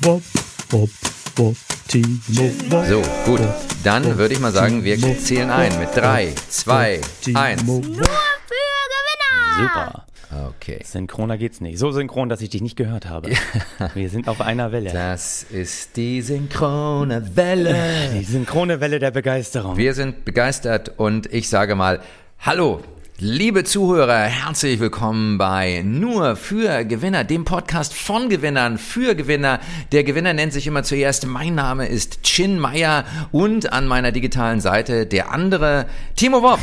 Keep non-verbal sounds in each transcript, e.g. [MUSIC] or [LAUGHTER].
Bob, Bob, Bob, Timo, Bob. So, gut. Dann würde ich mal sagen, wir zählen ein mit 3, 2, 1. Timo, Nur für Gewinner! Super. Okay. Synchroner geht's nicht. So synchron, dass ich dich nicht gehört habe. Wir sind auf einer Welle. Das ist die synchrone Welle. Die synchrone Welle der Begeisterung. Wir sind begeistert und ich sage mal, hallo. Liebe Zuhörer, herzlich willkommen bei Nur für Gewinner, dem Podcast von Gewinnern für Gewinner. Der Gewinner nennt sich immer zuerst, mein Name ist Chin Meyer und an meiner digitalen Seite der andere Timo Wopp.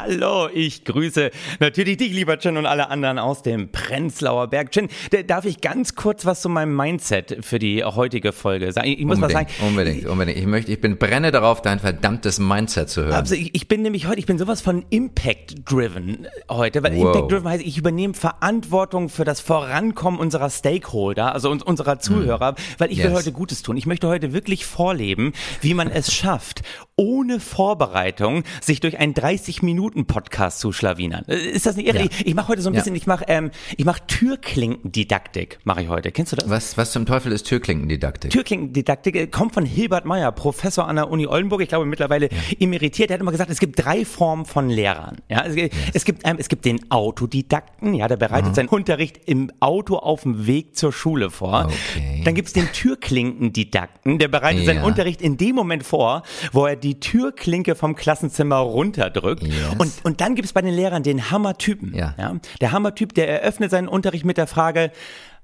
Hallo, ich grüße natürlich dich, lieber Chin, und alle anderen aus dem Prenzlauer Berg. Chin, da- darf ich ganz kurz was zu meinem Mindset für die heutige Folge sagen? Ich, muss was sagen. Unbedingt, unbedingt, unbedingt. Ich möchte, ich bin brenne darauf, dein verdammtes Mindset zu hören. Also ich, ich bin nämlich heute, ich bin sowas von Impact-driven heute, weil Wow. Impact-driven heißt, ich übernehme Verantwortung für das Vorankommen unserer Stakeholder, also uns, unserer Zuhörer, weil ich will Hm. Yes. heute Gutes tun. Ich möchte heute wirklich vorleben, wie man es schafft, ohne Vorbereitung sich durch einen 30-Minuten-Podcast zu schlawinern. Äh, Ist das nicht irre? Ja. Ich, ich mache heute so ein Ja. bisschen, ich mache ähm, ich mach Türklinkendidaktik, mache ich heute. Kennst du das? Was, was zum Teufel ist Türklinkendidaktik? Türklinkendidaktik äh, kommt von Hilbert Meyer, Professor an der Uni Oldenburg, ich glaube mittlerweile emeritiert. Er hat immer gesagt, es gibt drei Formen von Lehrern. Ja, es, gibt- es gibt ähm, es gibt den Autodidakten, ja, der bereitet seinen Unterricht im Auto auf dem Weg zur Schule vor. Okay. Dann gibt's den Türklinkendidakten, der bereitet seinen Ja. Unterricht in dem Moment vor, wo er die Türklinke vom Klassenzimmer runterdrückt. Yes. Und und dann gibt's bei den Lehrern den Hammertypen. Ja. Ja, der Hammertyp, der eröffnet seinen Unterricht mit der Frage,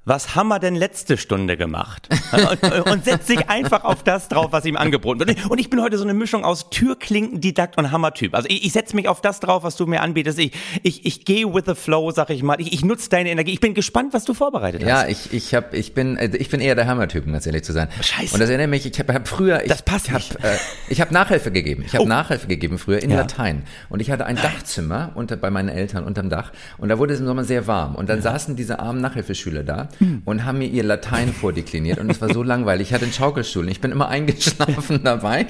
was haben wir denn letzte Stunde gemacht? [LAUGHS] und, und setzt sich einfach auf das drauf, was ihm angeboten wird. Und ich bin heute so eine Mischung aus Türklinkendidakt und Hammertyp. Also ich, ich setze mich auf das drauf, was du mir anbietest. Ich, ich, ich gehe with the flow, sag ich mal. Ich, ich nutze deine Energie. Ich bin gespannt, was du vorbereitet hast. Ja, ich, ich, hab, ich, bin, äh, ich bin eher der Hammertyp, um ganz ehrlich zu sein. Scheiße. Und das erinnert mich, ich habe hab früher, ich Das passt hab, nicht. äh, ich habe Nachhilfe gegeben. Ich habe Oh. Nachhilfe gegeben früher in Ja. Latein. Und ich hatte ein Dachzimmer unter, bei meinen Eltern unterm Dach. Und da wurde es im Sommer sehr warm. Und dann saßen diese armen Nachhilfeschüler da Hm. und haben mir ihr Latein vordekliniert. Und es war so [LAUGHS] langweilig. Ich hatte einen Schaukelstuhl und ich bin immer eingeschlafen [LAUGHS] dabei.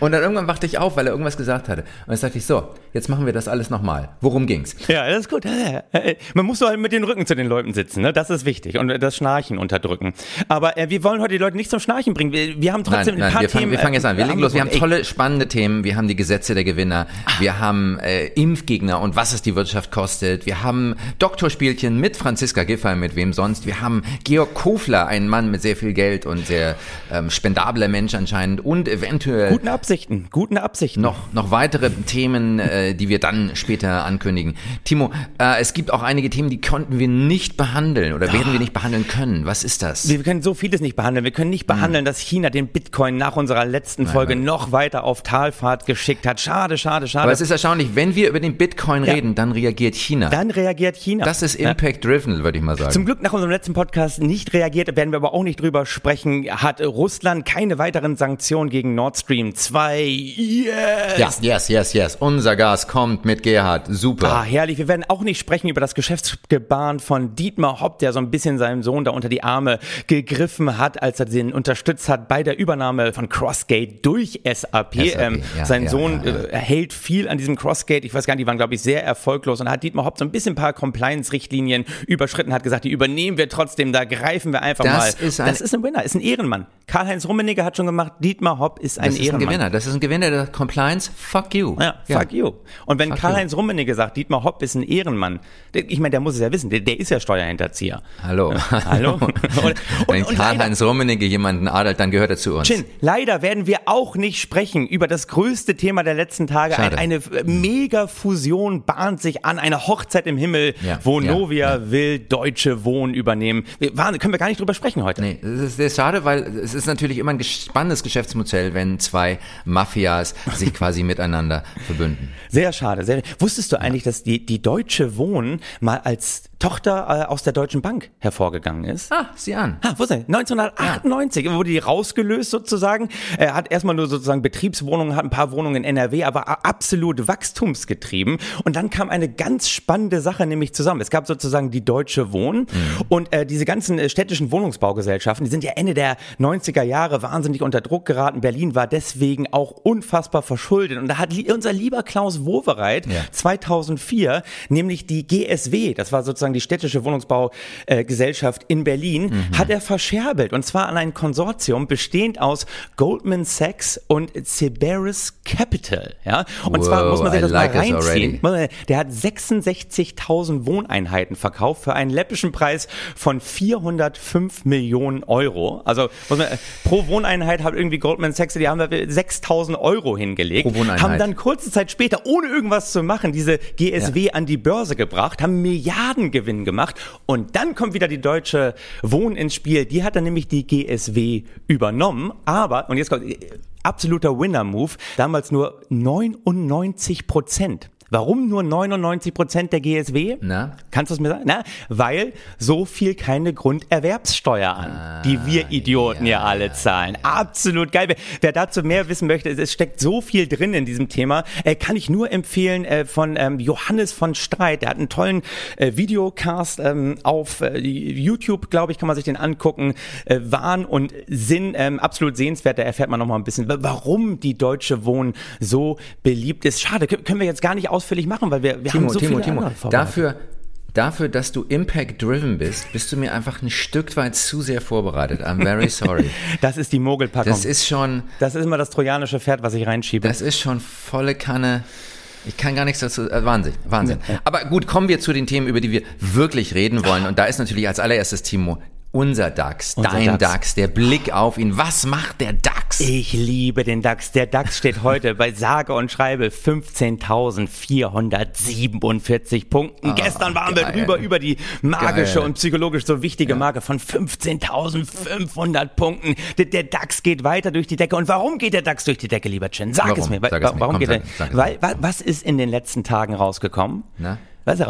Und dann irgendwann wachte ich auf, weil er irgendwas gesagt hatte. Und dann sagte ich, so, jetzt machen wir das alles nochmal. Worum ging's? Ja, das ist gut. Äh, [LAUGHS] äh, Man muss so halt mit den Rücken zu den Leuten sitzen, ne? Das ist wichtig. Und äh, das Schnarchen unterdrücken. Aber äh, wir wollen heute die Leute nicht zum Schnarchen bringen. Wir, wir haben trotzdem Nein, ein nein, paar wir fangen, Themen. wir fangen jetzt an. Wir äh, legen los. Wir haben tolle, spannende Themen. Wir haben die Gesetze der Gewinner. Wir haben äh, Impfgegner und was es die Wirtschaft kostet. Wir haben Doktorspielchen mit Franziska Giffey, mit wem sonst. Wir haben Georg Kofler, einen Mann mit sehr viel Geld und sehr ähm, spendabler Mensch anscheinend und eventuell Guten Absichten, guten Absichten. noch, noch weitere Themen, äh, die wir dann später ankündigen. Timo, äh, es gibt auch einige Themen, die konnten wir nicht behandeln oder werden wir nicht behandeln können. Was ist das? Wir können so vieles nicht behandeln. Wir können nicht behandeln, dass China den Bitcoin nach unserer letzten Folge nein. noch weiter auf Talfahrt geschickt hat. Schade, schade, schade. Aber es ist erstaunlich, wenn wir über den Bitcoin Ja. reden, dann reagiert China. Dann reagiert China. Das ist Impact-driven, würde ich mal sagen. Zum Glück nach unserem letzten Podcast nicht reagiert, werden wir aber auch nicht drüber sprechen. Hat Russland keine weiteren Sanktionen gegen Nord Stream 2? Yes! ja, yes, yes, yes. Unser Gas kommt mit Gerhard. Super. Ah, herrlich. Wir werden auch nicht sprechen über das Geschäftsgebaren von Dietmar Hopp, der so ein bisschen seinem Sohn da unter die Arme gegriffen hat, als er den unterstützt hat bei der Übernahme von Crossgate durch SAP. Ähm, ja, sein ja, Sohn ja. Äh, hält viel an diesem Crossgate. Ich weiß gar nicht, die waren, glaube ich, sehr erfolglos. Und hat Dietmar Hopp so ein bisschen ein paar Compliance-Richtlinien überschritten, hat gesagt, die übernehmen wir trotzdem, da greifen wir einfach Das mal. ist ein- das ist ein Winner, ist ein Ehrenmann. Karl-Heinz Rummenigge hat schon gemacht, Dietmar Hopp ist ein das ist ein Ehrenmann. Gewinner. Das ist ein Gewinner der Compliance. Fuck you. Ja, fuck you. Und wenn Karl-Heinz Rummenigge sagt, Dietmar Hopp ist ein Ehrenmann, ich meine, der muss es ja wissen, der, der ist ja Steuerhinterzieher. Hallo. [LAUGHS] Hallo? Und, Wenn Karl-Heinz Rummenigge jemanden adelt, dann gehört er zu uns. Chin, leider werden wir auch nicht sprechen über das größte Thema der letzten Tage. Ein, Schade. eine äh, Mega-Fusion bahnt sich an, eine Hochzeit im Himmel, Ja, wo ja, Novia will Deutsche Wohnen übernehmen. Wir, waren, können wir gar nicht drüber sprechen heute. Nee, das ist sehr schade, weil es ist natürlich immer ein spannendes Geschäftsmodell, wenn zwei Mafias sich [LAUGHS] quasi miteinander verbünden. Sehr schade. Sehr, wusstest du eigentlich, dass die, die Deutsche Wohnen mal als Tochter äh, aus der Deutschen Bank hervorgegangen ist? Ah, sieh an. Ah, wo ist er? 1998 wurde die rausgelöst sozusagen. Er hat erstmal nur sozusagen Betriebswohnungen, hat ein paar Wohnungen in NRW, aber absolut wachstumsgetrieben. Und dann kam eine ganz spannende Sache nämlich zusammen. Es gab sozusagen die Deutsche Wohnen und äh, diese ganzen äh, städtischen Wohnungsbaugesellschaften, die sind ja Ende der 90er Jahre wahnsinnig unter Druck geraten. Berlin war deswegen auch unfassbar verschuldet. Und da hat li unser lieber Klaus Wowereit Ja. 2004 nämlich die GSW, das war sozusagen sozusagen die städtische Wohnungsbaugesellschaft in Berlin, hat er verscherbelt. Und zwar an ein Konsortium bestehend aus Goldman Sachs und Ceberis Capital. Ja? Und zwar Wow, muss man sich I das like mal this reinziehen. Der hat 66.000 Wohneinheiten verkauft für einen läppischen Preis von 405 Millionen Euro. Also man, pro Wohneinheit hat irgendwie Goldman Sachs, die haben da 6.000 Euro hingelegt, haben dann kurze Zeit später, ohne irgendwas zu machen, diese GSW an die Börse gebracht, haben Milliardengewinn gemacht und dann kommt wieder die Deutsche Wohnen ins Spiel. Die hat dann nämlich die GSW übernommen, aber, und jetzt kommt äh, absoluter Winner-Move, damals nur 99 Prozent. Warum nur 99 Prozent der GSW? Na? Kannst du es mir sagen? Na, weil so viel keine Grunderwerbssteuer an, die wir Idioten ja, alle zahlen. Absolut geil. Wer, wer dazu mehr wissen möchte, es, es steckt so viel drin in diesem Thema, äh, kann ich nur empfehlen äh, von ähm, Johannes von Streit. Der hat einen tollen äh, Videocast ähm, auf äh, YouTube, glaube ich, kann man sich den angucken. Äh, Wahn und Sinn, ähm, absolut sehenswert. Da erfährt man noch mal ein bisschen, warum die Deutsche Wohnen so beliebt ist. Schade, können wir jetzt gar nicht ausführlich machen, weil wir, wir Timo, haben so Timo, viele Timo, vorbereitet. dafür, dafür, dass du Impact-driven bist, bist du mir einfach ein Stück weit zu sehr vorbereitet. I'm very sorry. [LAUGHS] Das ist die Mogelpackung. Das ist schon, Das ist immer das trojanische Pferd, was ich reinschiebe. das ist schon volle Kanne. Ich kann gar nichts dazu. Äh, Wahnsinn, Wahnsinn. Aber gut, kommen wir zu den Themen, über die wir wirklich reden wollen. Und da ist natürlich als allererstes, Timo, unser DAX, Unser dein DAX. DAX. der Blick auf ihn. Was macht der DAX? Ich liebe den DAX. Der DAX steht [LAUGHS] heute bei sage und schreibe 15.447 Punkten. Gestern waren wir geil. drüber über die magische Geil. und psychologisch so wichtige Marke von 15.500 Punkten. Der, der DAX geht weiter durch die Decke. Und warum geht der DAX durch die Decke, lieber Chen? Sag Warum? es mir. Sag es mir. Warum Komm, geht sag- er? sag Weil, wa- was ist in den letzten Tagen rausgekommen? Na? Was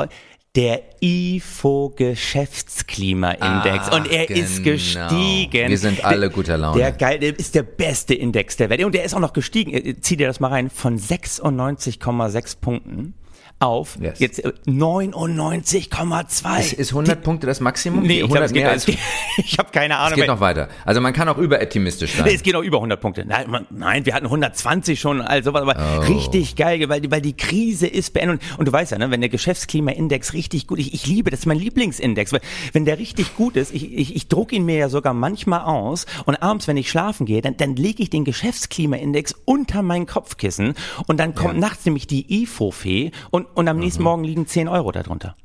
der IFO Geschäftsklimaindex Ah, und er ist genau. gestiegen. Wir sind alle guter Laune. Der geil, der ist der beste Index der Welt und der ist auch noch gestiegen. Äh, Zieh dir das mal rein von 96,6 Punkten auf Yes. jetzt äh, 99,2. Ist, ist 100 Punkte das Maximum? nee, ich, glaub, 100 es geht, als, geht, [LAUGHS] ich habe keine Ahnung. es geht noch weiter. Also man kann auch überoptimistisch sein. Nee, es geht auch über 100 Punkte. Nein, man, nein wir hatten 120 schon, also sowas, aber Oh. richtig geil, weil, die- weil die Krise ist beendet. Und, und du weißt ja, ne, wenn der Geschäftsklimaindex richtig gut, ich, ich liebe, das ist mein Lieblingsindex, weil wenn der richtig gut ist, ich, ich, ich druck ihn mir ja sogar manchmal aus und abends, wenn ich schlafen gehe, dann, dann lege ich den Geschäftsklimaindex unter mein Kopfkissen und dann kommt nachts nämlich die IFO-Fee und, und am nächsten Morgen liegen 10 Euro darunter.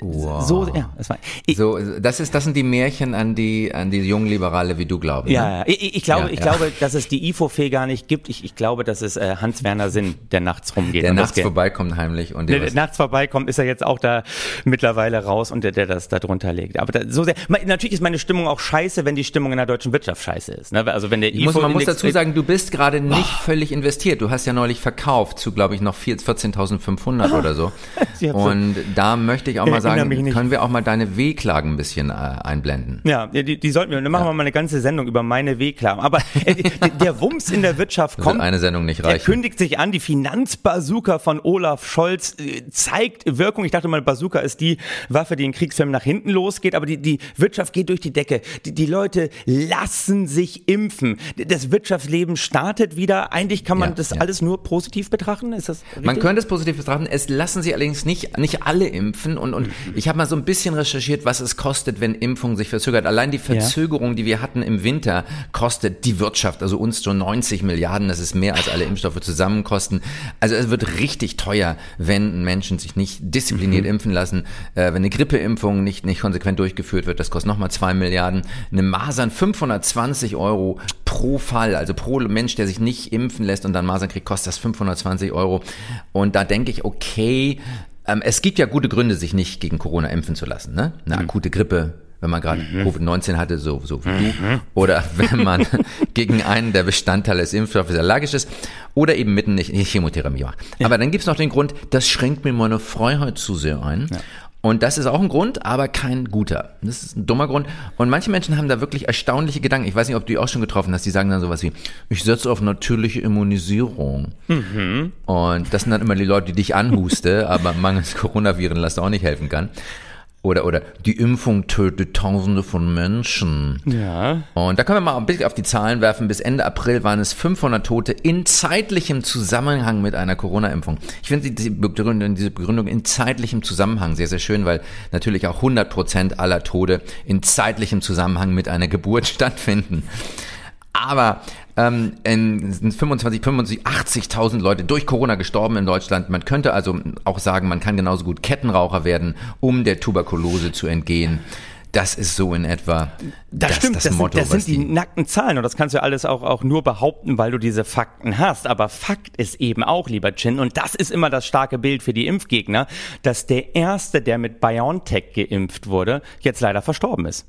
Wow. So, ja, das war, ich, So, das ist, das sind die Märchen an die, an die jungen Liberale, wie du glaubst. Ja, ne? Ich, ich glaube, Ja, ich ja. glaube, dass es die IFO-Fee gar nicht gibt. Ich, ich glaube, dass es äh, Hans-Werner Sinn, der nachts rumgeht. Der nachts vorbeikommt heimlich und Der, der nachts vorbeikommt, ist er jetzt auch da mittlerweile raus und der, der das da drunter legt. Aber da, so sehr, natürlich ist meine Stimmung auch scheiße, wenn die Stimmung in der deutschen Wirtschaft scheiße ist. Ne? Also wenn der Ich muss, man muss dazu sagen, du bist gerade nicht völlig investiert. Du hast ja neulich verkauft zu, glaube ich, noch 4 14.500 oder [LAUGHS] so- Und da möchte ich auch mal Mich sagen, können wir auch mal deine Wehklagen ein bisschen äh, einblenden. Ja, die, die sollten wir, dann machen wir mal eine ganze Sendung über meine Wehklagen. Aber äh, der Wumms in der Wirtschaft kommt. eine Sendung nicht Der reichen. kündigt sich an, die Finanzbazooka von Olaf Scholz äh, zeigt Wirkung. Ich dachte mal, Bazooka ist die Waffe, die in Kriegsfilmen nach hinten losgeht, aber die, die Wirtschaft geht durch die Decke. Die, die Leute lassen sich impfen. Das Wirtschaftsleben startet wieder. Eigentlich kann man Ja, das ja. alles nur positiv betrachten. Ist das richtig? Man könnte es positiv betrachten. Es lassen sich allerdings nicht, nicht alle impfen. Und, und ich habe mal so ein bisschen recherchiert, was es kostet, wenn Impfung sich verzögert. Allein die Verzögerung, die wir hatten im Winter, kostet die Wirtschaft, also uns so 90 Milliarden. Das ist mehr als alle Impfstoffe zusammen kosten. Also es wird richtig teuer, wenn Menschen sich nicht diszipliniert impfen lassen. Äh, wenn eine Grippeimpfung nicht, nicht konsequent durchgeführt wird, das kostet nochmal zwei Milliarden. Eine Masern 520 Euro pro Fall, also pro Mensch, der sich nicht impfen lässt und dann Masern kriegt, kostet das 520 Euro. Und da denke ich, okay, ähm, es gibt ja gute Gründe, sich nicht gegen Corona impfen zu lassen. Ne? Eine akute Grippe, wenn man gerade Covid-19 hatte, so, so wie du, oder wenn man [LAUGHS] gegen einen der Bestandteile des Impfstoffes allergisch ist, oder eben mitten nicht nicht Chemotherapie macht. Aber dann gibt's noch den Grund, das schränkt mir meine Freiheit zu sehr ein. Und das ist auch ein Grund, aber kein guter. Das ist ein dummer Grund. Und manche Menschen haben da wirklich erstaunliche Gedanken. Ich weiß nicht, ob du die auch schon getroffen hast. Die sagen dann sowas wie, ich setze auf natürliche Immunisierung. Und das sind dann immer die Leute, die dich anhuste, [LAUGHS] aber mangels Coronaviren lässt auch nicht helfen kann. Oder, oder die Impfung tötet Tausende von Menschen. Ja. Und da können wir mal ein bisschen auf die Zahlen werfen. Bis Ende April waren es 500 Tote in zeitlichem Zusammenhang mit einer Corona-Impfung. Ich finde diese Begründung, diese Begründung in zeitlichem Zusammenhang sehr, sehr schön, weil natürlich auch 100 Prozent aller Tode in zeitlichem Zusammenhang mit einer Geburt [LAUGHS] stattfinden. Aber ähm, in 25, 25, 80.000 Leute durch Corona gestorben in Deutschland. Man könnte also auch sagen, man kann genauso gut Kettenraucher werden, um der Tuberkulose zu entgehen. Das ist so in etwa Das, das, stimmt, das das, Motto, sind, das sind die die nackten Zahlen und das kannst du alles auch, auch nur behaupten, weil du diese Fakten hast. Aber Fakt ist eben auch, lieber Chin, und das ist immer das starke Bild für die Impfgegner, dass der Erste, der mit BioNTech geimpft wurde, jetzt leider verstorben ist.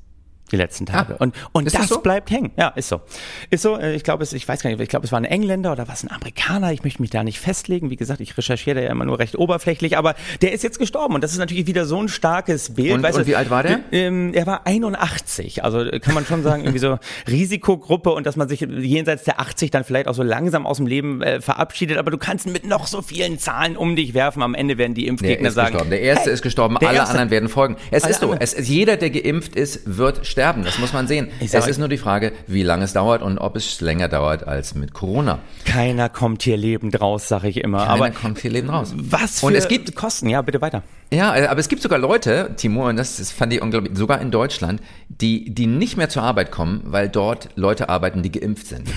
Die letzten Tage. Ah, und und das, so? bleibt hängen. Ja, ist so. Ist so, äh, ich glaube, es, ich weiß gar nicht, ich glaube, es war ein Engländer oder was ein Amerikaner. Ich möchte mich da nicht festlegen. Wie gesagt, ich recherchiere da ja immer nur recht oberflächlich, aber der ist jetzt gestorben und das ist natürlich wieder so ein starkes Bild. Und- weißt und du, wie alt war der? ähm, er war 81, also äh, kann man schon sagen, irgendwie so [LAUGHS] Risikogruppe und dass man sich jenseits der 80 dann vielleicht auch so langsam aus dem Leben äh, verabschiedet, aber du kannst mit noch so vielen Zahlen um dich werfen, am Ende werden die Der Impfgegner ist sagen. gestorben. Der erste hey, ist gestorben, der alle Erste. anderen werden folgen. Es ist so, es jeder, der geimpft ist, wird sterben. Das muss man sehen. Sag Es ist nur die Frage, wie lange es dauert und ob es länger dauert als mit Corona. Keiner kommt hier lebend raus, sag ich immer. Keiner aber kommt viel Leben raus. was für Und es gibt Kosten? Ja, bitte weiter. Ja, äh, aber es gibt sogar Leute, Timo, und das, das fand ich unglaublich, sogar in Deutschland, die, die nicht mehr zur Arbeit kommen, weil dort Leute arbeiten, die geimpft sind.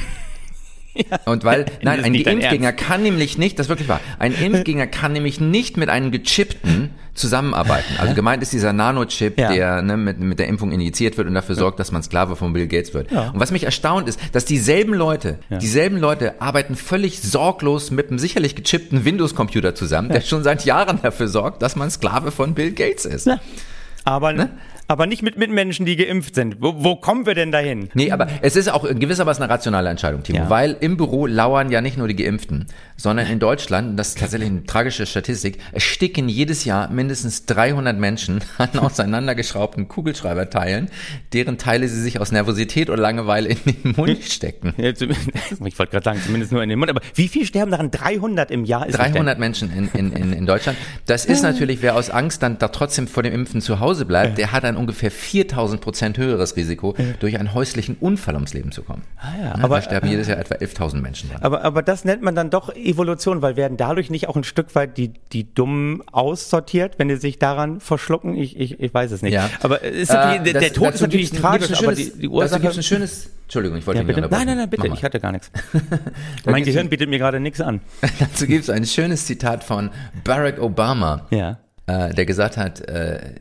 Und weil, [LAUGHS] nein, ein Impfgegner kann nämlich nicht, das ist wirklich wahr, ein [LAUGHS] Impfgegner kann nämlich nicht mit einem Gechippten zusammenarbeiten. Also gemeint ist dieser Nanochip, Ja. der ne, mit, mit der Impfung injiziert wird und dafür sorgt, dass man Sklave von Bill Gates wird. Und was mich erstaunt ist, dass dieselben Leute, dieselben Leute arbeiten völlig sorglos mit einem sicherlich gechippten Windows-Computer zusammen, der schon seit Jahren dafür sorgt, dass man Sklave von Bill Gates ist. Aber, Ne? Aber nicht mit Mitmenschen, die geimpft sind. Wo, wo kommen wir denn dahin? Nee, aber es ist auch in gewissermaßen eine rationale Entscheidung, Timo, Ja. weil im Büro lauern ja nicht nur die Geimpften, sondern in Deutschland, das ist tatsächlich eine tragische Statistik, ersticken jedes Jahr mindestens 300 Menschen [LAUGHS] an auseinandergeschraubten Kugelschreiberteilen, deren Teile sie sich aus Nervosität oder Langeweile in den Mund [LAUGHS] stecken. [LAUGHS] Ich wollte gerade sagen, zumindest nur in den Mund. Aber wie viel sterben daran? 300 im Jahr? Ist es denn? 300 Menschen in, in, in, in Deutschland. Das ist natürlich, wer aus Angst dann da trotzdem vor dem Impfen zu Hause bleibt, der hat ein ungefähr 4000 Prozent höheres Risiko, durch einen häuslichen Unfall ums Leben zu kommen. Ah ja, aber aber- da sterben jedes Jahr etwa 11.000 Menschen dran. Aber, aber das nennt man dann doch Evolution, weil werden dadurch nicht auch ein Stück weit die, die Dummen aussortiert, wenn die sich daran verschlucken? Ich, ich, ich weiß es nicht. Ja. Aber ist Äh, der, der das- Tod dazu ist natürlich tragisch, ein aber schönes- die, die Dazu Ursache... gibt's ein schönes, Entschuldigung, ich wollte ja, bitte. Nein, nein, nein, bitte, ich hatte gar nichts. [LAUGHS] [LAUGHS] Mein Gehirn bietet mir gerade nichts an. [LAUGHS] Dazu gibt es ein schönes Zitat von Barack Obama, Ja. äh, der gesagt hat, äh,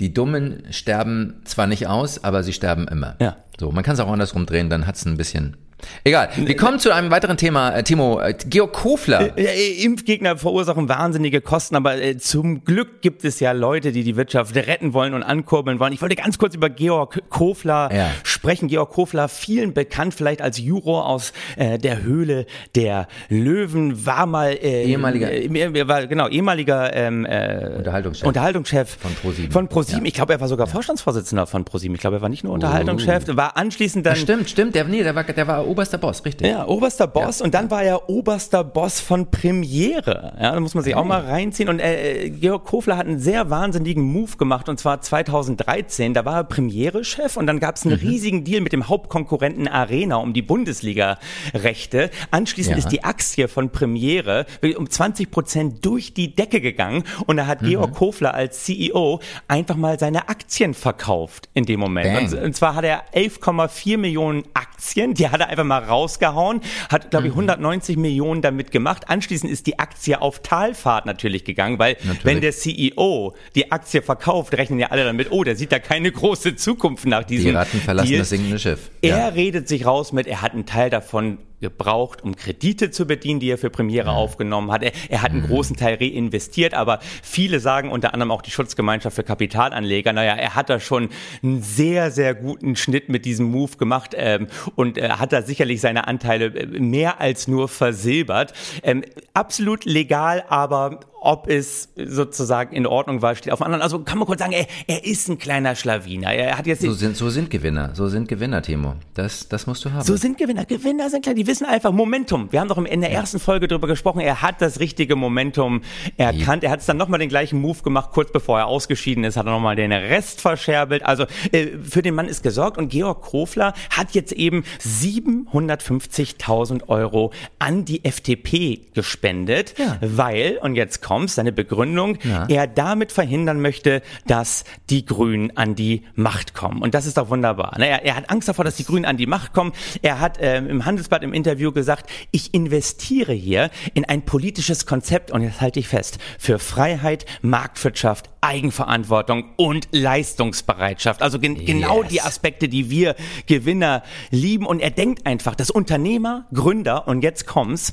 die Dummen sterben zwar nicht aus, aber sie sterben immer. Ja. So, man kann es auch andersrum drehen, dann hat es ein bisschen. Egal. Wir kommen zu einem weiteren Thema, äh, Timo. Äh, Georg Kofler. Ja, äh, Impfgegner verursachen wahnsinnige Kosten, aber zum Glück gibt es ja Leute, die die Wirtschaft retten wollen und ankurbeln wollen. Ich wollte ganz kurz über Georg Kofler Ja. sprechen. Georg Kofler, vielen bekannt vielleicht als Juro aus äh, der Höhle der Löwen, war mal äh, Ehemaliger- äh, war, genau ehemaliger ähm, äh, Unterhaltungschef. Unterhaltungschef Von ProSieben. Von ProSieben. Ja. Ich glaube, er war sogar Vorstandsvorsitzender von ProSieben. Ich glaube, er war nicht nur Unterhaltungschef, war anschließend dann Ja, stimmt, stimmt. Der, nee, der war, der war oberster Boss, richtig. ja, oberster Boss und dann war er oberster Boss von Premiere. Ja, da muss man sich auch mal reinziehen. Und äh, Georg Kofler hat einen sehr wahnsinnigen Move gemacht und zwar 2013. Da war er Premiere-Chef und dann gab es einen Mhm. riesigen Deal mit dem Hauptkonkurrenten Arena um die Bundesliga-Rechte. Anschließend Ja. ist die Aktie von Premiere um 20 Prozent durch die Decke gegangen und da hat Mhm. Georg Kofler als CEO einfach mal seine Aktien verkauft in dem Moment. Und, und zwar hat er 11,4 Millionen Aktien, die hat er einfach mal rausgehauen, hat, glaube ich, Mhm. 190 Millionen damit gemacht. Anschließend ist die Aktie auf Talfahrt natürlich gegangen, weil Natürlich. wenn der CEO die Aktie verkauft, rechnen ja alle damit, oh, der sieht da keine große Zukunft nach diesem Die Ratten verlassen Deal. das sinkende Schiff. Er redet sich raus mit, er hat einen Teil davon gebraucht, um Kredite zu bedienen, die er für Premiere aufgenommen hat. Er, er hat einen großen Teil reinvestiert, aber viele sagen, unter anderem auch die Schutzgemeinschaft für Kapitalanleger, naja, er hat da schon einen sehr, sehr guten Schnitt mit diesem Move gemacht ähm, und er hat da sicherlich seine Anteile äh, mehr als nur versilbert. Ähm, absolut legal, aber ob es sozusagen in Ordnung war, steht auf dem anderen. Also kann man kurz sagen, er, er ist ein kleiner Schlawiner. Er hat jetzt so sind, so sind Gewinner, so sind Gewinner, Timo. Das, das musst du haben. So sind Gewinner. Gewinner sind klar, die wissen einfach Momentum. Wir haben doch in der ersten Folge darüber gesprochen, er hat das richtige Momentum erkannt. Er hat es dann nochmal den gleichen Move gemacht, kurz bevor er ausgeschieden ist, hat er nochmal den Rest verscherbelt. Also äh, für den Mann ist gesorgt und Georg Krofler hat jetzt eben 750.000 Euro an die FDP gespendet, Ja. weil, und jetzt kommt seine Begründung, Ja. er damit verhindern möchte, dass die Grünen an die Macht kommen. Und das ist doch wunderbar. ne? Er, er hat Angst davor, dass die Grünen an die Macht kommen. Er hat ähm, im Handelsblatt im Interview gesagt, ich investiere hier in ein politisches Konzept, und jetzt halte ich fest, für Freiheit, Marktwirtschaft, Eigenverantwortung und Leistungsbereitschaft. Also gen genau Yes. die Aspekte, die wir Gewinner lieben. Und er denkt einfach, dass Unternehmer, Gründer, und jetzt kommt's,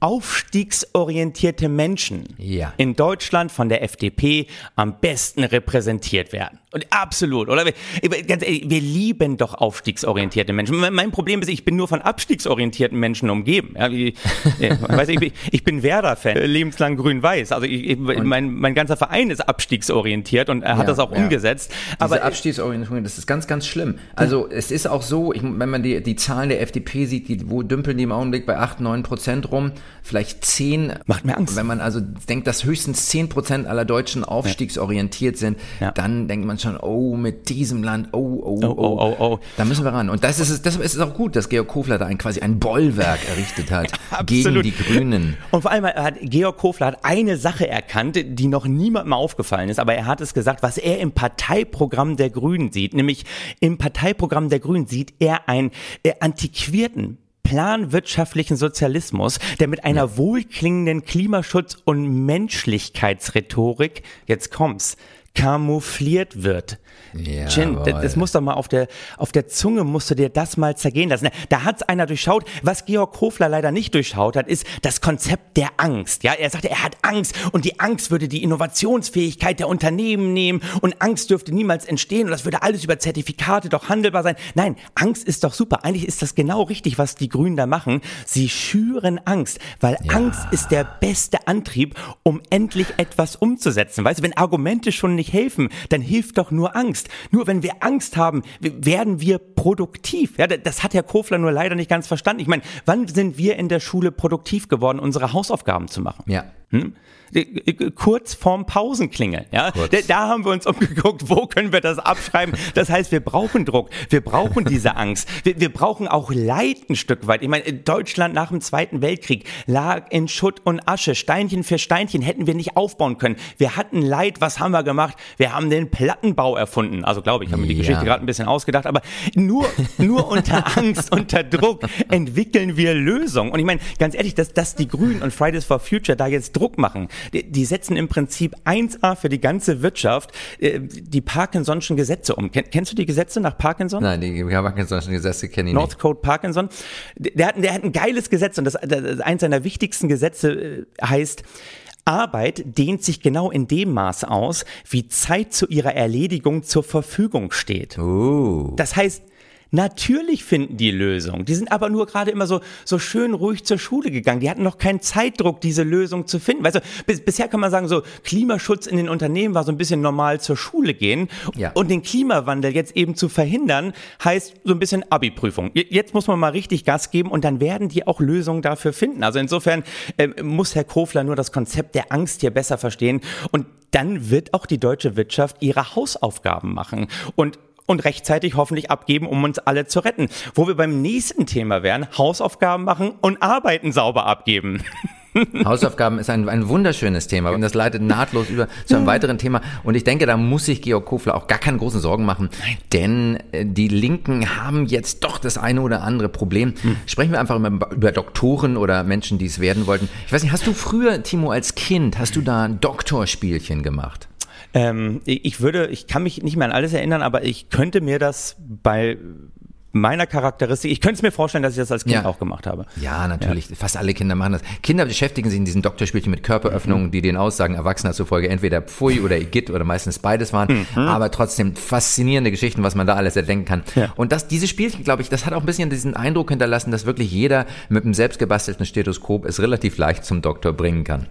aufstiegsorientierte Menschen Ja. in Deutschland von der FDP am besten repräsentiert werden. Und absolut, oder? Wir, ganz ehrlich, wir lieben doch aufstiegsorientierte Menschen. Mein, Problem ist, ich bin nur von abstiegsorientierten Menschen umgeben. Ja, wie, ja, [LAUGHS] weiß ich, ich bin Werder-Fan, lebenslang grün-weiß. Also ich, mein, mein ganzer Verein ist abstiegsorientiert und er hat Ja, das auch ja. umgesetzt. Diese Aber Abstiegsorientierung, das ist ganz, ganz schlimm. Also es ist auch so, ich, wenn man die, die Zahlen der FDP sieht, die, wo dümpeln die im Augenblick bei 8, 9 Prozent rum, vielleicht 10. Macht mir Angst. Wenn man also denkt, dass höchstens 10 Prozent aller Deutschen aufstiegsorientiert sind, Ja. dann denkt man schon, oh, mit diesem Land, oh, oh, oh, oh, oh, oh. Da müssen wir ran. Und das ist es, deshalb ist es auch gut, dass Georg Kofler da ein, quasi ein Bollwerk errichtet hat [LAUGHS] gegen die Grünen. Und vor allem hat Georg Kofler hat eine Sache erkannt, die noch niemandem aufgefallen ist, aber er hat es gesagt, was er im Parteiprogramm der Grünen sieht, nämlich im Parteiprogramm der Grünen sieht er einen äh, antiquierten planwirtschaftlichen Sozialismus, der mit einer wohlklingenden Klimaschutz- und Menschlichkeitsrhetorik, jetzt kommt's, kamoufliert wird. Jen, Jawohl. das, das muss doch mal auf der, auf der Zunge musst du dir das mal zergehen lassen. Da hat's einer durchschaut. Was Georg Kofler leider nicht durchschaut hat, ist das Konzept der Angst. Ja, er sagte, er hat Angst und die Angst würde die Innovationsfähigkeit der Unternehmen nehmen und Angst dürfte niemals entstehen und das würde alles über Zertifikate doch handelbar sein. Nein, Angst ist doch super. Eigentlich ist das genau richtig, was die Grünen da machen. Sie schüren Angst, weil Angst ist der beste Antrieb, um endlich etwas umzusetzen. Weißt du, wenn Argumente schon nicht helfen, dann hilft doch nur Angst. Nur wenn wir Angst haben, werden wir produktiv. Ja, da- das hat Herr Kofler nur leider nicht ganz verstanden. Ich meine, wann sind wir in der Schule produktiv geworden, unsere Hausaufgaben zu machen? Ja. Hm? Äh, Kurz vorm Pausenklingeln, ja. Da, da haben wir uns umgeguckt, wo können wir das abschreiben. Das heißt, wir brauchen Druck, wir brauchen diese Angst, wir, wir brauchen auch Leid ein Stück weit. Ich meine, Deutschland nach dem Zweiten Weltkrieg lag in Schutt und Asche, Steinchen für Steinchen hätten wir nicht aufbauen können. Wir hatten Leid, was haben wir gemacht? Wir haben den Plattenbau erfunden. Also glaube ich, habe mir die Ja. Geschichte gerade ein bisschen ausgedacht, aber nur, nur unter [LAUGHS] Angst, unter Druck entwickeln wir Lösungen. Und ich meine, ganz ehrlich, dass, dass die Grünen und Fridays for Future da jetzt Druck machen, die, die setzen im Prinzip 1A für die ganze Wirtschaft äh, die Parkinson'schen Gesetze um. Ken, kennst du die Gesetze nach Parkinson? Nein, die Parkinson Gesetze kenne ich nicht. North Code Parkinson. Der hat, der hat ein geiles Gesetz und das, das eins seiner wichtigsten Gesetze äh, heißt, Arbeit dehnt sich genau in dem Maß aus, wie Zeit zu ihrer Erledigung zur Verfügung steht. Uh. Das heißt, natürlich finden die Lösung. Die sind aber nur gerade immer so, so schön ruhig zur Schule gegangen. Die hatten noch keinen Zeitdruck, diese Lösung zu finden. Weißt du, bis, bisher kann man sagen, so Klimaschutz in den Unternehmen war so ein bisschen normal zur Schule gehen. Ja. Und den Klimawandel jetzt eben zu verhindern, heißt so ein bisschen Abi-Prüfung. Je- Jetzt muss man mal richtig Gas geben und dann werden die auch Lösungen dafür finden. Also insofern ähm, muss Herr Kofler nur das Konzept der Angst hier besser verstehen und dann wird auch die deutsche Wirtschaft ihre Hausaufgaben machen. Und und rechtzeitig hoffentlich abgeben, um uns alle zu retten. Wo wir beim nächsten Thema wären, Hausaufgaben machen und Arbeiten sauber abgeben. [LAUGHS] Hausaufgaben ist ein, ein wunderschönes Thema und das leitet nahtlos über zu einem weiteren Thema. Und ich denke, da muss sich Georg Kofler auch gar keine großen Sorgen machen, denn äh, die Linken haben jetzt doch das eine oder andere Problem. Sprechen wir einfach über, über Doktoren oder Menschen, die es werden wollten. Ich weiß nicht, hast du früher, Timo, als Kind, hast du da ein Doktorspielchen gemacht? Ähm, ich würde, ich kann mich nicht mehr an alles erinnern, aber ich könnte mir das bei meiner Charakteristik, ich könnte es mir vorstellen, dass ich das als Kind Ja. auch gemacht habe. Ja, natürlich. Fast alle Kinder machen das. Kinder beschäftigen sich in diesen Doktorspielchen mit Körperöffnungen, die den Aussagen Erwachsener zufolge entweder Pfui oder Igitt oder meistens beides waren. Aber trotzdem faszinierende Geschichten, was man da alles erdenken kann. Ja. Und das, diese Spielchen, glaube ich, das hat auch ein bisschen diesen Eindruck hinterlassen, dass wirklich jeder mit einem selbstgebastelten Stethoskop es relativ leicht zum Doktor bringen kann.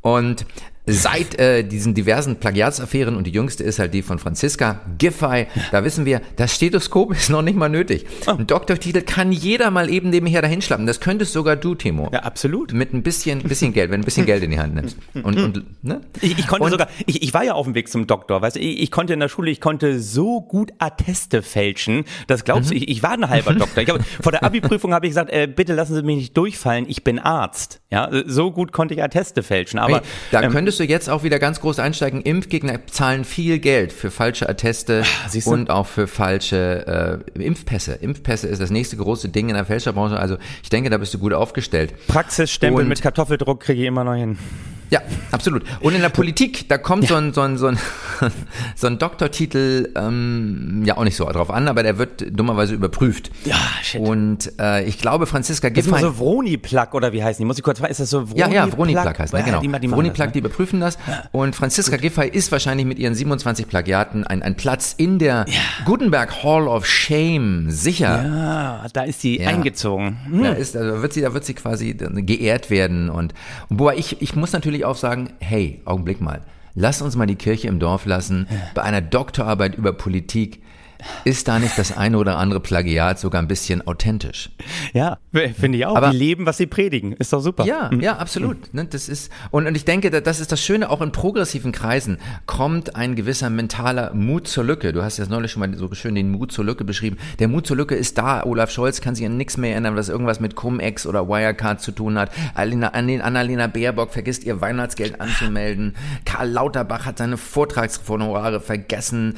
Und seit äh, diesen diversen Plagiatsaffären und die jüngste ist halt die von Franziska Giffey, da wissen wir, das Stethoskop [LAUGHS] ist noch nicht mal nötig. Oh. Ein Doktortitel kann jeder mal eben nebenher dahinschlappen. Das könntest sogar du, Timo. Ja, absolut. Mit ein bisschen, bisschen Geld, wenn du ein bisschen Geld in die Hand nimmst. Und, und ne? Ich, ich konnte Und- sogar, ich, ich war ja auf dem Weg zum Doktor, weißt du, ich, ich konnte in der Schule, ich konnte so gut Atteste fälschen, das glaubst du, ich, ich war ein halber Doktor. Ich hab, vor der Abi-Prüfung habe ich gesagt, äh, bitte lassen Sie mich nicht durchfallen, ich bin Arzt. Ja, so gut konnte ich Atteste fälschen, aber Hey, da ähm, könntest du jetzt auch wieder ganz groß einsteigen. Impfgegner zahlen viel Geld für falsche Atteste Ah, und auch für falsche äh, Impfpässe. Impfpässe ist das nächste große Ding in der Fälscherbranche. Also ich denke, da bist du gut aufgestellt. Praxisstempel Und- mit Kartoffeldruck kriege ich immer noch hin. Ja, absolut. Und in der Politik, da kommt so ein, so ein, so ein, [LAUGHS] so ein Doktortitel ähm, ja auch nicht so drauf an, aber der wird dummerweise überprüft. Ja, shit. Und äh, ich glaube, Franziska Ist immer Giffey... so Vroni-Plug oder wie heißen die? Muss ich kurz fragen, ist das so Ja, Vroni-Plug? ja, Vroni-Plug heißt ne, Ja, genau. Die, die Vroni-Plug, das, die ne? Überprüfen das. Und Franziska Giffey ist wahrscheinlich mit ihren 27 Plagiaten ein, ein Platz in der Gutenberg Hall of Shame sicher. Ah, da ist die Ja. eingezogen. Hm. Da, ist, also wird sie, da wird sie quasi geehrt werden. Und, und wobei ich, ich muss natürlich auch sagen, hey, Augenblick mal, lass uns mal die Kirche im Dorf lassen. Bei einer Doktorarbeit über Politik ist da nicht das eine oder andere Plagiat sogar ein bisschen authentisch. Ja, finde ich auch. Aber- die leben, was sie predigen. Ist doch super. Ja, ja, absolut. Ne, das ist und, und ich denke, da- das ist das Schöne. Auch in progressiven Kreisen kommt ein gewisser mentaler Mut zur Lücke. Du hast ja neulich schon mal so schön den Mut zur Lücke beschrieben. Der Mut zur Lücke ist da. Olaf Scholz kann sich an nichts mehr erinnern, was irgendwas mit Cum-Ex oder Wirecard zu tun hat. Annalena Baerbock vergisst ihr Weihnachtsgeld anzumelden. Karl Lauterbach hat seine Vortragshonorare vergessen.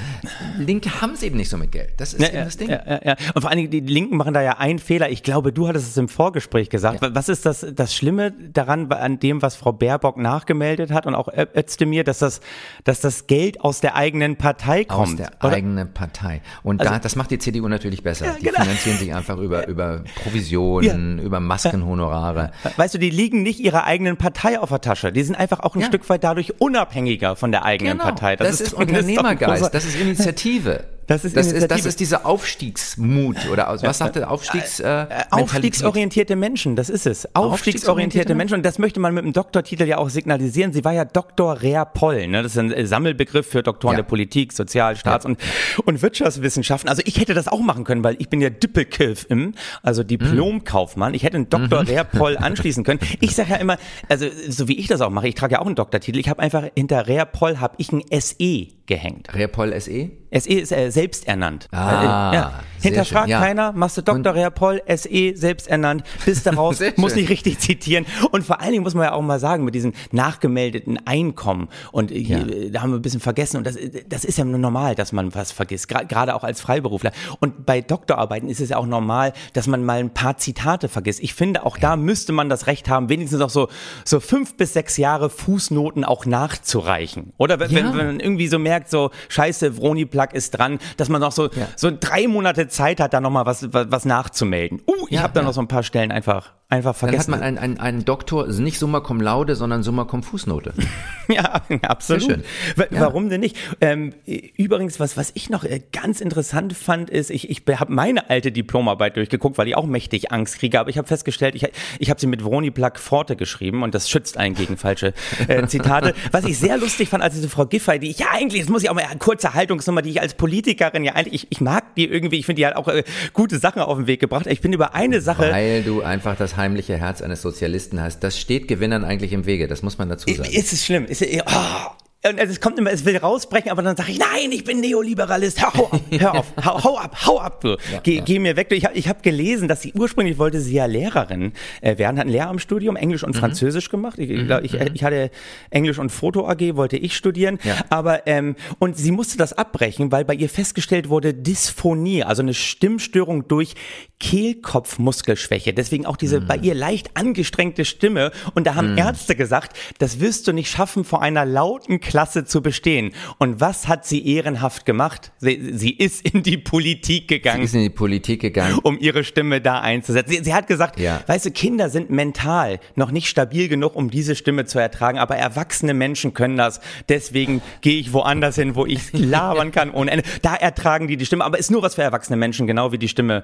Linke haben es eben nicht so mit Geld. Das ist Ja, eben ja, das Ding. ja, ja. Und vor allen Dingen, die Linken machen da ja einen Fehler. Ich glaube, du hattest es im Vorgespräch gesagt. Was ist das, das Schlimme daran, an dem, was Frau Baerbock nachgemeldet hat und auch Özdemir, dass das, dass das Geld aus der eigenen Partei kommt? Aus der oder? eigenen Partei. Und da, das macht die CDU natürlich besser. Die genau. finanzieren sich einfach über, über Provisionen, über Maskenhonorare. Weißt du, die liegen nicht ihrer eigenen Partei auf der Tasche. Die sind einfach auch ein. Stück weit dadurch unabhängiger von der eigenen Partei. Genau. Das, ist großer- Unternehmergeist, das ist Initiative. [LAUGHS] Das ist das ist, das ist dieser Aufstiegsmut oder was sagt der Aufstiegs äh, Mentalität? Aufstiegsorientierte Menschen, das ist es. Aufstiegsorientierte Aufstiegsorientierte Menschen. Und das möchte man mit dem Doktortitel ja auch signalisieren. Sie war ja Dr. Rea Poll. Ne? Das ist ein äh, Sammelbegriff für Doktoren Ja. der Politik, Sozial-, Staats- und, und Wirtschaftswissenschaften. Also ich hätte das auch machen können, weil ich bin ja Düppelkilf im, also Diplomkaufmann. Ich hätte einen Dr. Rea Poll anschließen können. Ich sage ja immer, also so wie ich das auch mache, ich trage ja auch einen Doktortitel. Ich habe einfach hinter Rea Poll habe ich ein SE gehängt. Repol SE? SE ist äh, selbsternannt. Ah, äh, ja. Hinterfragt schön, ja. keiner, machst du Dr. Rea Poll, SE, selbsternannt, bist daraus, [LAUGHS] muss nicht richtig zitieren. Und vor allen Dingen muss man ja auch mal sagen, mit diesen nachgemeldeten Einkommen, und äh, Ja. da haben wir ein bisschen vergessen, und das, das ist ja nur normal, dass man was vergisst, gra- gerade auch als Freiberufler. Und bei Doktorarbeiten ist es ja auch normal, dass man mal ein paar Zitate vergisst. Ich finde, auch da müsste man das Recht haben, wenigstens auch so, so fünf bis sechs Jahre Fußnoten auch nachzureichen. Oder wenn, Ja. wenn, wenn man irgendwie so merkt, so scheiße, Vroni Plug ist dran, dass man noch so, Ja. so drei Monate Zeit hat, da nochmal was, was, was nachzumelden. Uh, ich Ja, habe da ja. noch so ein paar Stellen einfach, einfach Dann hat vergessen. man einen, einen, einen Doktor, also nicht Summa cum laude, sondern Summa cum Fußnote. [LAUGHS] Ja, absolut. Ja. Warum denn nicht? Ähm, übrigens, was, was ich noch äh, ganz interessant fand, ist, ich, ich habe meine alte Diplomarbeit durchgeguckt, weil ich auch mächtig Angst kriege, aber ich habe festgestellt, ich, ich habe sie mit Vroni Plug Forte geschrieben und das schützt einen gegen falsche äh, [LAUGHS] Zitate. was ich sehr lustig fand, als diese Frau Giffey, die ich ja eigentlich, das muss ich auch mal eine kurze Haltungsnummer, die ich als Politikerin ja eigentlich, ich, ich mag die irgendwie, ich finde, die hat auch äh, gute Sachen auf den Weg gebracht. Ich bin über eine Sache. Weil du einfach das heimliche Herz eines Sozialisten hast. Das steht Gewinnern eigentlich im Wege, das muss man dazu sagen. Ist es schlimm? Ist oh. Und es kommt immer, es will rausbrechen, aber dann sage ich, nein, ich bin Neoliberalist. Hau ab, hör auf, hau, hau ab, hau ab, du. geh, ja. geh mir weg. Ich habe ich hab gelesen, dass sie ursprünglich wollte sie ja Lehrerin äh, werden, hat ein Lehramtsstudium, Englisch Mhm. und Französisch gemacht. Ich, ich, glaub, ich, ich hatte Englisch und Foto AG, wollte ich studieren. Ja. Aber ähm, und sie musste das abbrechen, weil bei ihr festgestellt wurde Dysphonie, also eine Stimmstörung durch Kehlkopfmuskelschwäche. Deswegen auch diese bei ihr leicht angestrengte Stimme. Und da haben Ärzte gesagt, das wirst du nicht schaffen vor einer lauten, Klasse zu bestehen. Und was hat sie ehrenhaft gemacht? Sie, sie ist in die Politik gegangen. Sie ist in die Politik gegangen. um ihre Stimme da einzusetzen. Sie, sie hat gesagt, Ja. weißt du, Kinder sind mental noch nicht stabil genug, um diese Stimme zu ertragen, aber erwachsene Menschen können das. Deswegen gehe ich woanders hin, wo ich [LAUGHS] labern kann ohne Ende. Da ertragen die die Stimme, aber ist nur was für erwachsene Menschen, genau wie die Stimme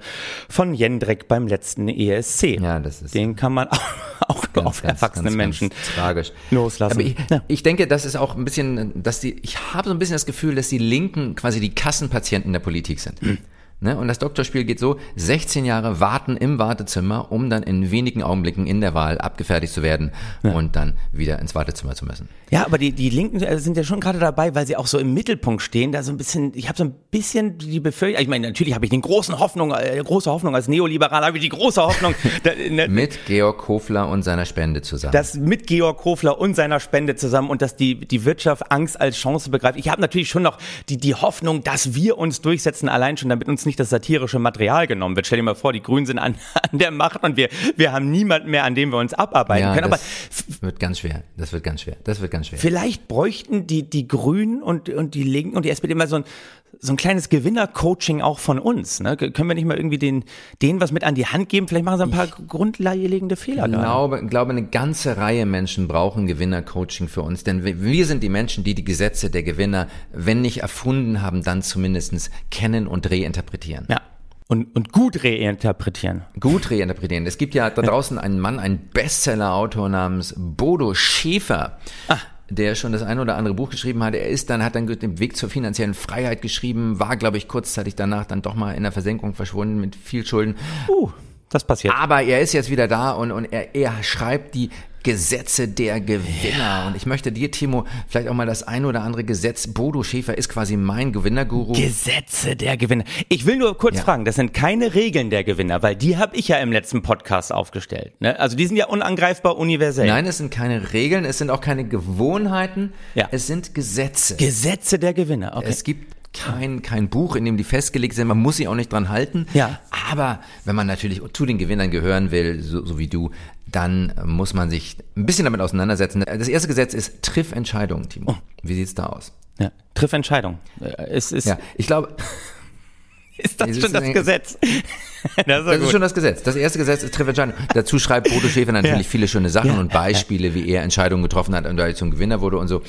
von Jendrik beim letzten ESC. Ja, das ist Den kann man [LAUGHS] auch, auch nur auf erwachsene Menschen tragisch loslassen. Aber ich, Ja. ich denke, das ist auch ein bisschen, dass die, ich habe so ein bisschen das Gefühl, dass die Linken quasi die Kassenpatienten der Politik sind. Ne? Und das Doktorspiel geht so, 16 Jahre warten im Wartezimmer, um dann in wenigen Augenblicken in der Wahl abgefertigt zu werden und dann wieder ins Wartezimmer zu müssen. Ja, aber die, die Linken äh, sind ja schon gerade dabei, weil sie auch so im Mittelpunkt stehen, da so ein bisschen, ich habe so ein bisschen die Befürchtung, ich meine, natürlich habe ich den großen Hoffnung, äh, große Hoffnung als Neoliberal, habe ich die große Hoffnung, [LAUGHS] da, ne, Mit Georg Hofler und seiner Spende zusammen. dass mit Georg Hofler und seiner Spende zusammen und dass die, die Wirtschaft Angst als Chance begreift. Ich habe natürlich schon noch die, die Hoffnung, dass wir uns durchsetzen, allein schon, damit uns nicht das satirische Material genommen wird. Stell dir mal vor, die Grünen sind an, [LAUGHS] an der Macht und wir, wir haben niemanden mehr, an dem wir uns abarbeiten ja, können. Aber das wird ganz schwer. Das wird ganz schwer. Das wird ganz schwer. Vielleicht bräuchten die, die Grünen und, und die Linken und die SPD mal so ein, so ein kleines Gewinner-Coaching auch von uns. Ne? Können wir nicht mal irgendwie den, denen was mit an die Hand geben? Vielleicht machen sie ein paar grundlegende Fehler. Ich glaube, glaube, eine ganze Reihe Menschen brauchen Gewinnercoaching für uns, denn wir- wir sind die Menschen, die die Gesetze der Gewinner, wenn nicht erfunden haben, dann zumindestens kennen und reinterpretieren. Ja. Und, und gut reinterpretieren. Gut reinterpretieren. Es gibt ja da draußen einen Mann, einen Bestseller-Autor namens Bodo Schäfer. Der schon das ein oder andere Buch geschrieben hat. Er ist dann, hat dann den Weg zur finanziellen Freiheit geschrieben, war, glaube ich, kurzzeitig danach dann doch mal in der Versenkung verschwunden mit viel Schulden. Uh, das passiert. Aber er ist jetzt wieder da und, und er, er schreibt die Gesetze der Gewinner. Und ich möchte dir, Timo, vielleicht auch mal das ein oder andere Gesetz. Bodo Schäfer ist quasi mein Gewinnerguru. Gesetze der Gewinner. Ich will nur kurz Ja. fragen, das sind keine Regeln der Gewinner, weil die habe ich ja im letzten Podcast aufgestellt. Ne? Also die sind ja unangreifbar universell. Nein, es sind keine Regeln, es sind auch keine Gewohnheiten, Ja. es sind Gesetze. Gesetze der Gewinner. Okay. Es gibt kein, kein Buch, in dem die festgelegt sind. Man muss sich auch nicht dran halten. Ja. Aber wenn man natürlich zu den Gewinnern gehören will, so, so wie du, dann muss man sich ein bisschen damit auseinandersetzen. Das erste Gesetz ist Triff Entscheidungen, Timo. Wie sieht's da aus? ja. Triff Entscheidung. Äh, Ist, ist, Ja, ich glaube, [LAUGHS] ist das es schon das ein- Gesetz? [LAUGHS] das ist, das ist schon das Gesetz. Das erste Gesetz ist Triff Entscheidungen. Dazu schreibt Bodo Schäfer natürlich Ja. viele schöne Sachen Ja. und Beispiele, wie er Entscheidungen getroffen hat und dadurch zum Gewinner wurde und so.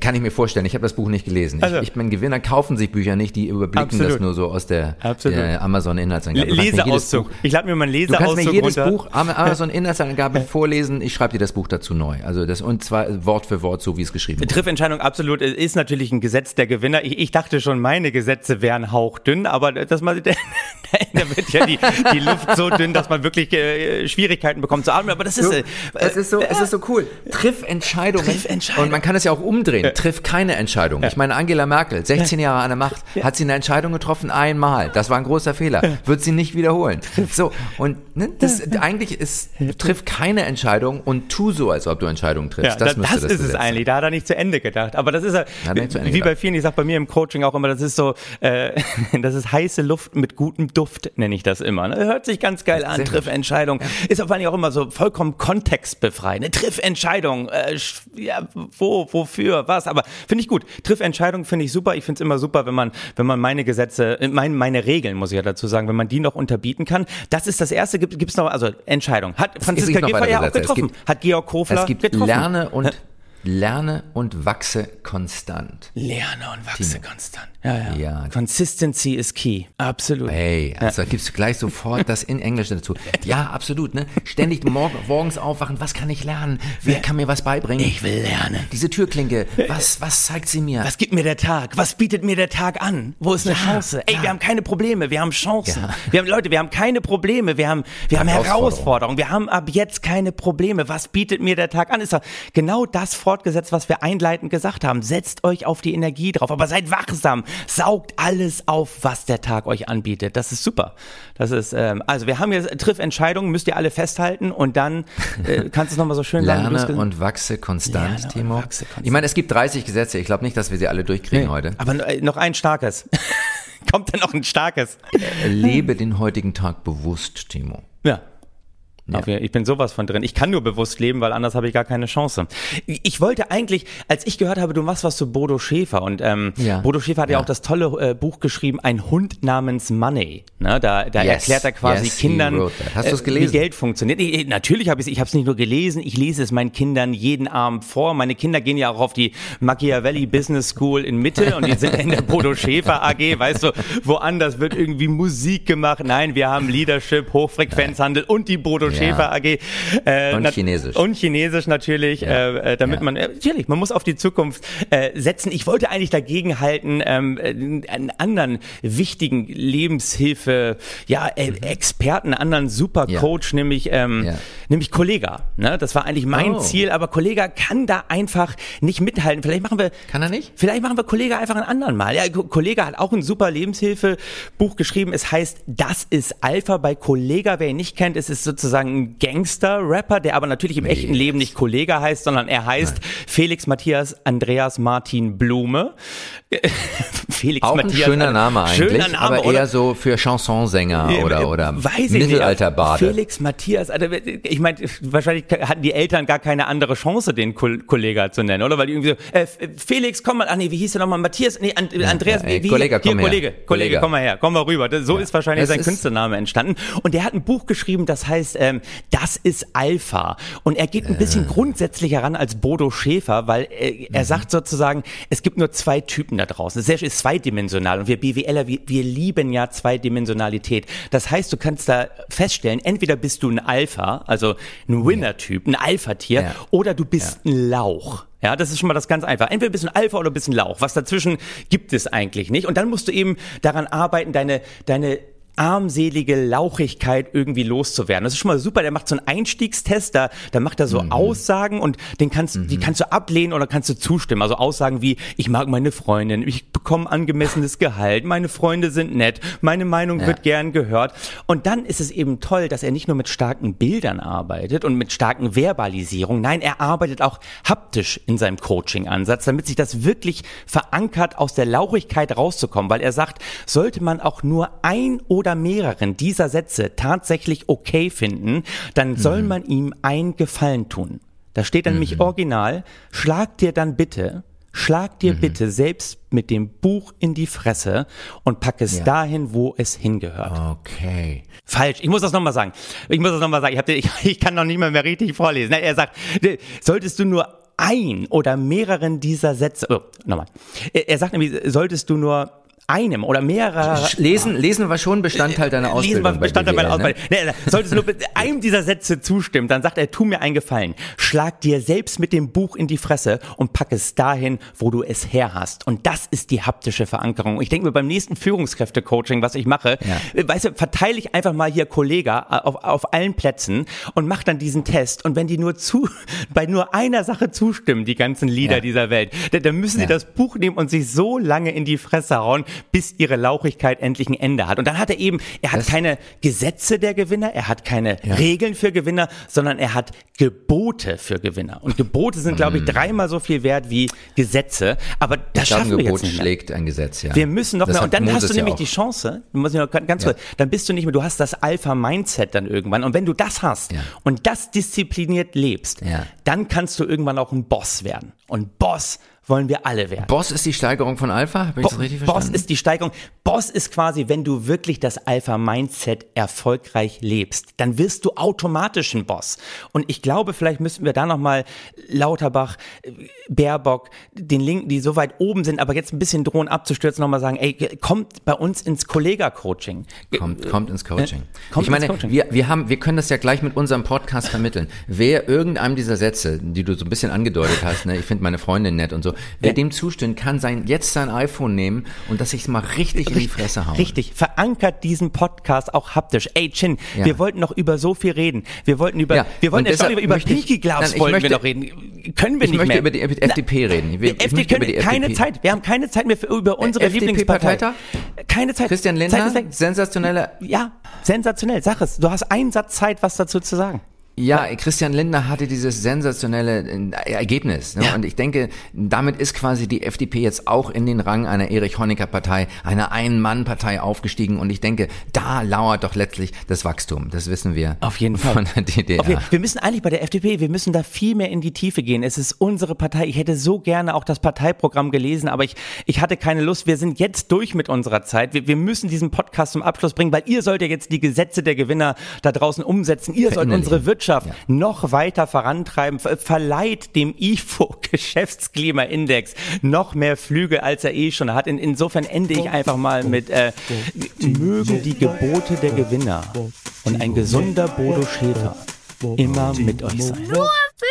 Kann ich mir vorstellen. Ich habe das Buch nicht gelesen. Also- ich, ich meine, Gewinner kaufen sich Bücher nicht, die überblicken Absolut. das nur so aus der, der Amazon-Inhaltsangabe. Mir jedes Leseauszug. Ich lade mir mal einen Du Leseauszug kannst mir jedes runter. Buch Am- Amazon [LAUGHS] Inhaltsangabe vorlesen. Ich schreibe dir das Buch dazu neu. Also das und zwar Wort für Wort so wie es geschrieben wurde. Triffentscheidung absolut Es ist natürlich ein Gesetz der Gewinner. Ich, ich dachte schon, meine Gesetze wären hauchdünn, aber das mal, [LAUGHS] [LAUGHS] da, wird ja die, die Luft so dünn, dass man wirklich äh, Schwierigkeiten bekommt zu atmen. Aber das ist, äh, Es ist so, es ist so cool. Triff Entscheidungen. Triff Entscheidungen. Und man kann es ja auch umdrehen. Triff keine Entscheidung. Ich meine, Angela Merkel, 16 Jahre an der Macht, hat sie eine Entscheidung getroffen einmal. Das war ein großer Fehler. Wird sie nicht wiederholen. So. Und ne, das, eigentlich ist, triff keine Entscheidung und tu so, als ob du Entscheidungen triffst. Ja, das, müsste das, ist es Gesetz sein. eigentlich. Da hat er nicht zu Ende gedacht. Aber das ist Ende wie bei vielen, ich sag bei mir im Coaching auch immer, das ist so, äh, [LAUGHS] das ist heiße Luft mit gutem Duft, nenne ich das immer. Ne? Hört sich ganz geil an. Triffentscheidung. Ist auf allem auch immer so vollkommen kontextbefreit. Eine Triffentscheidung, äh, ja, wo, wofür, was. Aber finde ich gut. Triffentscheidung finde ich super. Ich finde es immer super, wenn man, wenn man meine Gesetze, äh, mein, meine Regeln, muss ich ja dazu sagen, wenn man die noch unterbieten kann. Das ist das Erste. Gibt es noch, also Entscheidung. Hat Franziska Giffey ja auch getroffen. gibt- Hat Georg Kofler Es gibt getroffen. Lerne und Lerne und wachse konstant. Lerne und wachse konstant. Ja, ja. Ja. Consistency is key. Absolut. Hey, also da gibst du gleich sofort das in Englisch dazu. [LAUGHS] Ja, absolut, ne? Ständig morgen, morgens aufwachen, was kann ich lernen? Wer kann mir was beibringen? Ich will lernen. Diese Türklinke, was, was zeigt sie mir? Was gibt mir der Tag? Was bietet mir der Tag an? Wo ist eine Ja, Chance? Ey, ja. wir haben keine Probleme, wir haben Chancen. Ja. Wir haben Leute, wir haben keine Probleme, wir haben wir haben Herausforderungen. Herausforderungen. Wir haben ab jetzt keine Probleme. Was bietet mir der Tag an? Ist doch genau das fortgesetzt, was wir einleitend gesagt haben. Setzt euch auf die Energie drauf, aber seid wachsam. Saugt alles auf, was der Tag euch anbietet. Das ist super. Das ist ähm, also wir haben jetzt Triff Entscheidungen, müsst ihr alle festhalten und dann äh, [LAUGHS] kannst du es noch mal so schön Lerne und wachse konstant, Lerne Timo. wachse konstant. Ich meine, es gibt 30 Gesetze. Ich glaube nicht, dass wir sie alle durchkriegen heute. Aber äh, noch ein starkes. [LAUGHS] Kommt da noch ein starkes? Lebe den heutigen Tag bewusst, Timo. Ja. Ja. Ich bin sowas von drin. Ich kann nur bewusst leben, weil anders habe ich gar keine Chance. Ich wollte eigentlich, als ich gehört habe, du machst was zu Bodo Schäfer und ähm, ja. Bodo Schäfer hat ja, ja auch das tolle äh, Buch geschrieben, ein Hund namens Money. Ne? Da, da yes. erklärt er quasi yes, Kindern, Hast äh, wie Geld funktioniert. Ich, natürlich habe ich es, ich habe es nicht nur gelesen, ich lese es meinen Kindern jeden Abend vor. Meine Kinder gehen ja auch auf die Machiavelli Business School in Mitte und die sind in der Bodo Schäfer AG, weißt du, woanders wird irgendwie Musik gemacht. Nein, wir haben Leadership, Hochfrequenzhandel und die Bodo Schäfer AG. Äh, und Chinesisch. Und Chinesisch natürlich, äh, äh damit man, äh, natürlich, man muss auf die Zukunft äh, setzen. Ich wollte eigentlich dagegen halten, ähm, äh, einen anderen wichtigen Lebenshilfe, ja, äh, mhm. Experten, anderen Supercoach, nämlich, ähm, nämlich Kollega. Ne? Das war eigentlich mein oh. Ziel, aber Kollega kann da einfach nicht mithalten. Vielleicht machen wir. Kann er nicht? Vielleicht machen wir Kollega einfach einen anderen Mal. Ja, Kollega hat auch ein super Lebenshilfe-Buch geschrieben. Es heißt, das ist Alpha bei Kollega. Wer ihn nicht kennt, es ist sozusagen ein Gangster-Rapper, der aber natürlich im nee, echten Leben nicht Kollege heißt, sondern er heißt Nein. Felix Matthias Andreas Martin Blume. [LAUGHS] Felix Auch Matthias. Ein schöner Name eigentlich, schöner Name, aber oder? eher so für Chansonsänger oder, oder Weiß Mittelalterbade. Felix Matthias, also ich meine, wahrscheinlich hatten die Eltern gar keine andere Chance, den Kollege zu nennen, oder? Weil die irgendwie so, äh, Felix, komm mal, ach nee, wie hieß der nochmal? Matthias, nee, And Andreas, ja, ey, wie, Kollege, komm hier, Kollege, Kollege, komm mal her, komm mal rüber. So ja. ist wahrscheinlich es sein Künstlername entstanden. Und der hat ein Buch geschrieben, das heißt, ähm, das ist Alpha. Und er geht ein bisschen grundsätzlicher ran als Bodo Schäfer, weil äh, er mhm. sagt sozusagen, es gibt nur zwei Typen da draußen. Es ist zweidimensional und wir BWLer, wir, wir lieben ja Zweidimensionalität. Das heißt, du kannst da feststellen, entweder bist du ein Alpha, also ein Winner-Typ, ein Alpha-Tier, ja. oder du bist ja. ein Lauch. Ja, das ist schon mal das ganz einfach. Entweder bist du ein Alpha oder bist ein Lauch. Was dazwischen gibt es eigentlich nicht. Und dann musst du eben daran arbeiten, deine, deine armselige Lauchigkeit irgendwie loszuwerden. Das ist schon mal super. Der macht so einen Einstiegstest, da, da macht er so mhm. Aussagen und den kannst, mhm. die kannst du ablehnen oder kannst du zustimmen. Also Aussagen wie, ich mag meine Freundin, ich bekomme angemessenes Gehalt, meine Freunde sind nett, meine Meinung ja. wird gern gehört. Und dann ist es eben toll, dass er nicht nur mit starken Bildern arbeitet und mit starken Verbalisierungen. Nein, er arbeitet auch haptisch in seinem Coaching-Ansatz, damit sich das wirklich verankert, aus der Lauchigkeit rauszukommen, weil er sagt, sollte man auch nur ein oder oder mehreren dieser Sätze tatsächlich okay finden, dann soll mhm. man ihm ein Gefallen tun. Da steht dann mhm. nämlich original, schlag dir dann bitte, schlag dir mhm. bitte selbst mit dem Buch in die Fresse und pack es ja. dahin, wo es hingehört. Okay. Falsch. Ich muss das nochmal sagen. Ich muss das nochmal sagen. Ich, hab, [LAUGHS] ich, ich kann noch nicht mal mehr richtig vorlesen. Er sagt, solltest du nur ein oder mehreren dieser Sätze, oh, nochmal. Er sagt nämlich, solltest du nur einem oder mehrerer. Lesen, lesen war schon Bestandteil deiner Ausbildung. Lesen war Bestandteil meiner Ausbildung. Ne? Solltest du nur [LAUGHS] einem dieser Sätze zustimmen, dann sagt er, tu mir einen Gefallen. Schlag dir selbst mit dem Buch in die Fresse und pack es dahin, wo du es her hast. Und das ist die haptische Verankerung. Ich denke mir beim nächsten Führungskräfte-Coaching, was ich mache, ja. weißt du, verteile ich einfach mal hier Kollega äh, auf, auf allen Plätzen und mach dann diesen Test. Und wenn die nur zu, [LAUGHS] bei nur einer Sache zustimmen, die ganzen Lieder ja. dieser Welt, dann müssen ja. sie das Buch nehmen und sich so lange in die Fresse hauen, bis ihre Lauchigkeit endlich ein Ende hat. Und dann hat er eben, er hat das keine Gesetze der Gewinner, er hat keine ja. Regeln für Gewinner, sondern er hat Gebote für Gewinner. Und Gebote sind, glaube ich, mhm. dreimal so viel wert wie Gesetze. Aber das ich schaffen wir Gebot jetzt nicht mehr. schlägt ein Gesetz, ja. Wir müssen noch das mehr. Und dann Moses hast du nämlich ja die Chance, muss ich noch ganz kurz, dann bist du nicht mehr, du hast das Alpha-Mindset dann irgendwann. Und wenn du das hast ja. und das diszipliniert lebst, dann kannst du irgendwann auch ein Boss werden. Und Boss wollen wir alle werden. Boss ist die Steigerung von Alpha? Habe ich Bo das richtig verstanden? Boss ist die Steigerung. Boss ist quasi, wenn du wirklich das Alpha-Mindset erfolgreich lebst, dann wirst du automatisch ein Boss. Und ich glaube, vielleicht müssten wir da nochmal Lauterbach, Baerbock, den Linken, die so weit oben sind, aber jetzt ein bisschen drohen abzustürzen, nochmal sagen, ey, kommt bei uns ins Kollega-Coaching. Kommt, kommt ins Coaching. Äh, kommt ich meine, Coaching. Wir, wir haben, wir können das ja gleich mit unserem Podcast vermitteln. Wer irgendeinem dieser Sätze, die du so ein bisschen angedeutet hast, ne, ich finde meine Freundin nett und so, Wer ja. dem zustimmt, kann sein, jetzt sein iPhone nehmen und das sich mal richtig in die Fresse hauen. Richtig. Verankert diesen Podcast auch haptisch. Ey, Chin, ja. wir wollten noch über so viel reden. Wir wollten über, ja. wir wollten jetzt über, über Pinky Glas wollten wir noch reden. Können wir ich nicht möchte mehr. über die FDP reden. Wir, FDP können, über die keine Zeit. Wir haben keine Zeit mehr für, über unsere Lieblingspartei. Keine Zeit. Christian Lindner, sensationelle. Ja, sensationell. Sag es. Du hast einen Satz Zeit, was dazu zu sagen. Ja, Christian Lindner hatte dieses sensationelle äh, Ergebnis. Ne? Ja. Und ich denke, damit ist quasi die FDP jetzt auch in den Rang einer Erich-Honecker-Partei, einer Ein-Mann-Partei aufgestiegen. Und ich denke, da lauert doch letztlich das Wachstum. Das wissen wir. Auf jeden Fall. Von der DDR. Auf jeden- wir müssen eigentlich bei der FDP, wir müssen da viel mehr in die Tiefe gehen. Es ist unsere Partei. Ich hätte so gerne auch das Parteiprogramm gelesen, aber ich, ich hatte keine Lust. Wir sind jetzt durch mit unserer Zeit. Wir, wir müssen diesen Podcast zum Abschluss bringen, weil ihr sollt ja jetzt die Gesetze der Gewinner da draußen umsetzen. Ihr sollt unsere Wirtschaft noch weiter vorantreiben. Ver verleiht dem IFO [LAUGHS] Geschäftsklimaindex noch mehr Flüge, als er eh schon hat. In, insofern ende ich einfach mal mit äh, mögen die Gebote der Gewinner und ein gesunder Bodo Schäfer immer mit euch sein. Nur für